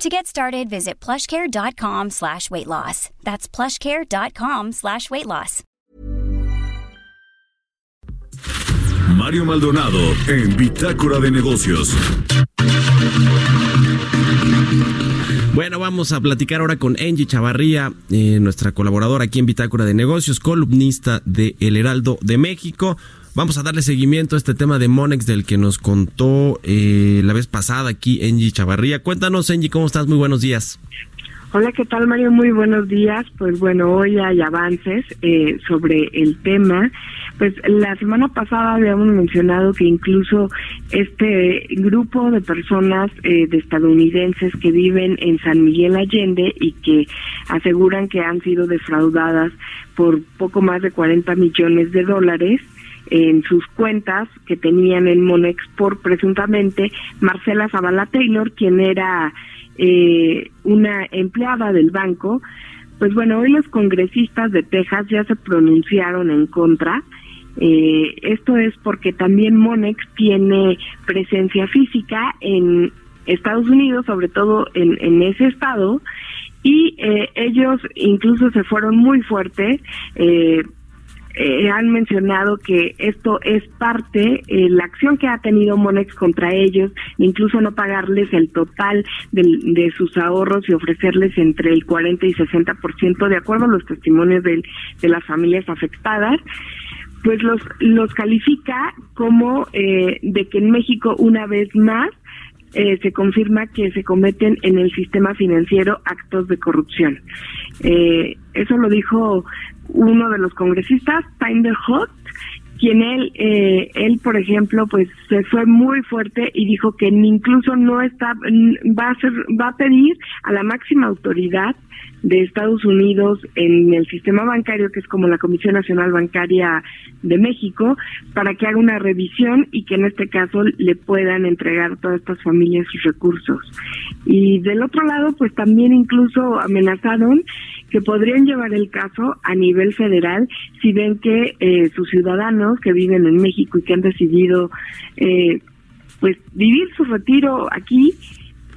To get started, visit plushcare.com slash weight loss. That's plushcare.com slash weight loss. Mario Maldonado en Bitácora de Negocios. Bueno, vamos a platicar ahora con Angie Chavarría, eh, nuestra colaboradora aquí en Bitácora de Negocios, columnista de El Heraldo de México. Vamos a darle seguimiento a este tema de Monex del que nos contó eh, la vez pasada aquí Angie Chavarría. Cuéntanos, Angie, ¿cómo estás? Muy buenos días. Hola, ¿qué tal Mario? Muy buenos días. Pues bueno, hoy hay avances eh, sobre el tema. Pues la semana pasada habíamos mencionado que incluso este grupo de personas eh, de estadounidenses que viven en San Miguel Allende y que aseguran que han sido defraudadas por poco más de 40 millones de dólares, en sus cuentas que tenían en Monex por presuntamente Marcela Zavala Taylor, quien era eh, una empleada del banco. Pues bueno, hoy los congresistas de Texas ya se pronunciaron en contra. Eh, esto es porque también Monex tiene presencia física en Estados Unidos, sobre todo en, en ese estado, y eh, ellos incluso se fueron muy fuertes. Eh, eh, han mencionado que esto es parte, eh, la acción que ha tenido Monex contra ellos, incluso no pagarles el total de, sus ahorros y ofrecerles entre el 40 y 60% de acuerdo a los testimonios de, de las familias afectadas pues los los califica como eh, de que en México una vez más eh, se confirma que se cometen en el sistema financiero actos de corrupción. Eh, eso lo dijo uno de los congresistas, Tyler Hot, quien él, eh, él por ejemplo, pues se fue muy fuerte y dijo que incluso no está, va a ser, va a pedir a la máxima autoridad de Estados Unidos en el sistema bancario, que es como la Comisión Nacional Bancaria de México, para que haga una revisión y que en este caso le puedan entregar todas estas familias sus recursos. Y del otro lado, pues también incluso amenazaron que podrían llevar el caso a nivel federal si ven que eh, sus ciudadanos que viven en México y que han decidido eh, pues vivir su retiro aquí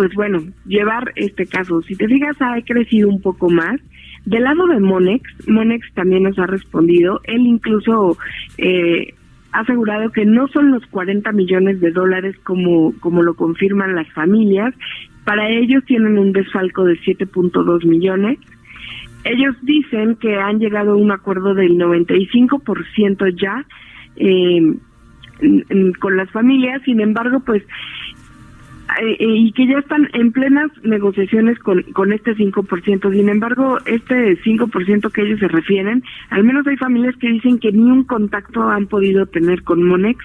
pues bueno, llevar este caso. Si te fijas, ha crecido un poco más. Del lado de Monex, Monex también nos ha respondido. Él incluso eh, ha asegurado que no son los 40 millones de dólares como, como lo confirman las familias. Para ellos tienen un desfalco de 7.2 millones. Ellos dicen que han llegado a un acuerdo del 95% ya eh, con las familias. Sin embargo, pues eh, eh, y que ya están en plenas negociaciones con, con este 5%. Sin embargo, este 5% que ellos se refieren, al menos hay familias que dicen que ni un contacto han podido tener con Monex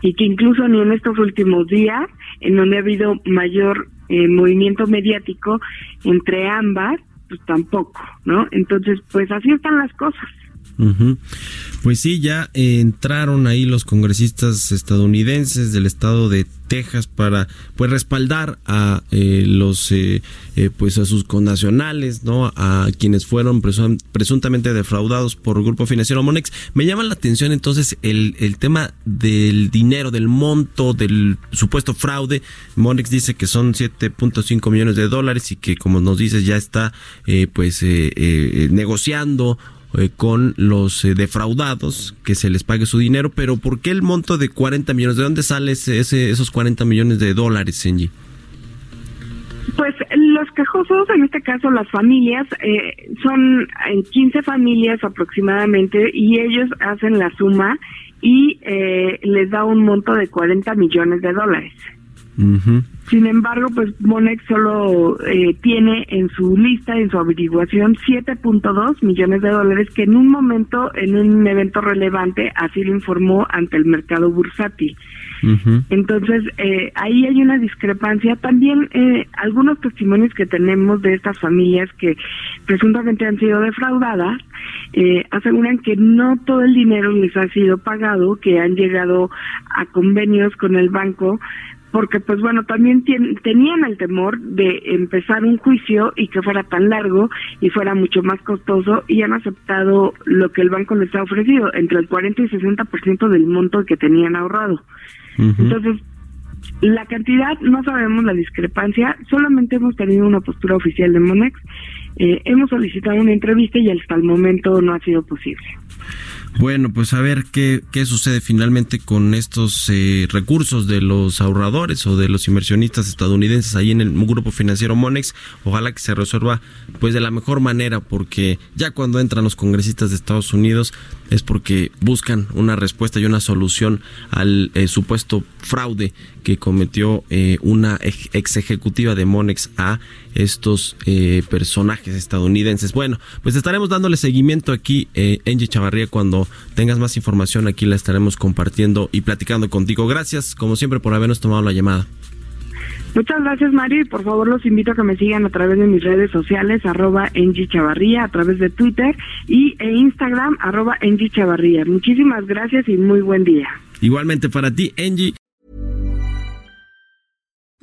y que incluso ni en estos últimos días, en donde ha habido mayor eh, movimiento mediático entre ambas, pues tampoco, ¿no? Entonces, pues así están las cosas. Pues sí, ya entraron ahí los congresistas estadounidenses del estado de Texas para pues respaldar a eh, los eh, eh, pues a sus connacionales, ¿no? A quienes fueron presuntamente defraudados por el grupo financiero Monex. Me llama la atención entonces el, el tema del dinero, del monto, del supuesto fraude. Monex dice que son 7.5 millones de dólares y que como nos dices ya está pues negociando eh, con los eh, defraudados, que se les pague su dinero, pero ¿por qué el monto de 40 millones? ¿De dónde sale ese, esos 40 millones de dólares, Senji? Pues los quejosos, en este caso las familias, eh, son en 15 familias aproximadamente y ellos hacen la suma y les da un monto de 40 millones de dólares. Sin embargo, pues Monex solo eh, tiene en su lista, en su averiguación, 7.2 millones de dólares que en un momento, en un evento relevante, así lo informó ante el mercado bursátil. Entonces, eh, ahí hay una discrepancia. También eh, algunos testimonios que tenemos de estas familias que presuntamente han sido defraudadas, eh, aseguran que no todo el dinero les ha sido pagado, que han llegado a convenios con el banco porque pues bueno, también tenían el temor de empezar un juicio y que fuera tan largo y fuera mucho más costoso y han aceptado lo que el banco les ha ofrecido, entre el 40 y 60% del monto que tenían ahorrado. Entonces, la cantidad, no sabemos la discrepancia, solamente hemos tenido una postura oficial de Monex, eh, hemos solicitado una entrevista y hasta el momento no ha sido posible. Bueno, pues a ver qué, qué sucede finalmente con estos eh, recursos de los ahorradores o de los inversionistas estadounidenses ahí en el grupo financiero Monex. Ojalá que se resuelva pues de la mejor manera porque ya cuando entran los congresistas de Estados Unidos es porque buscan una respuesta y una solución al eh, supuesto fraude que cometió eh, una ex ejecutiva de Monex a estos eh, personajes estadounidenses. Bueno, pues estaremos dándole seguimiento aquí, eh, Angie Chavarría, cuando tengas más información aquí la estaremos compartiendo y platicando contigo. Gracias, como siempre, por habernos tomado la llamada. Muchas gracias, Mario, y por favor los invito a que me sigan a través de mis redes sociales, arroba Chavarría, a través de Twitter y e Instagram, arroba Chavarría. Muchísimas gracias y muy buen día. Igualmente para ti, Angie.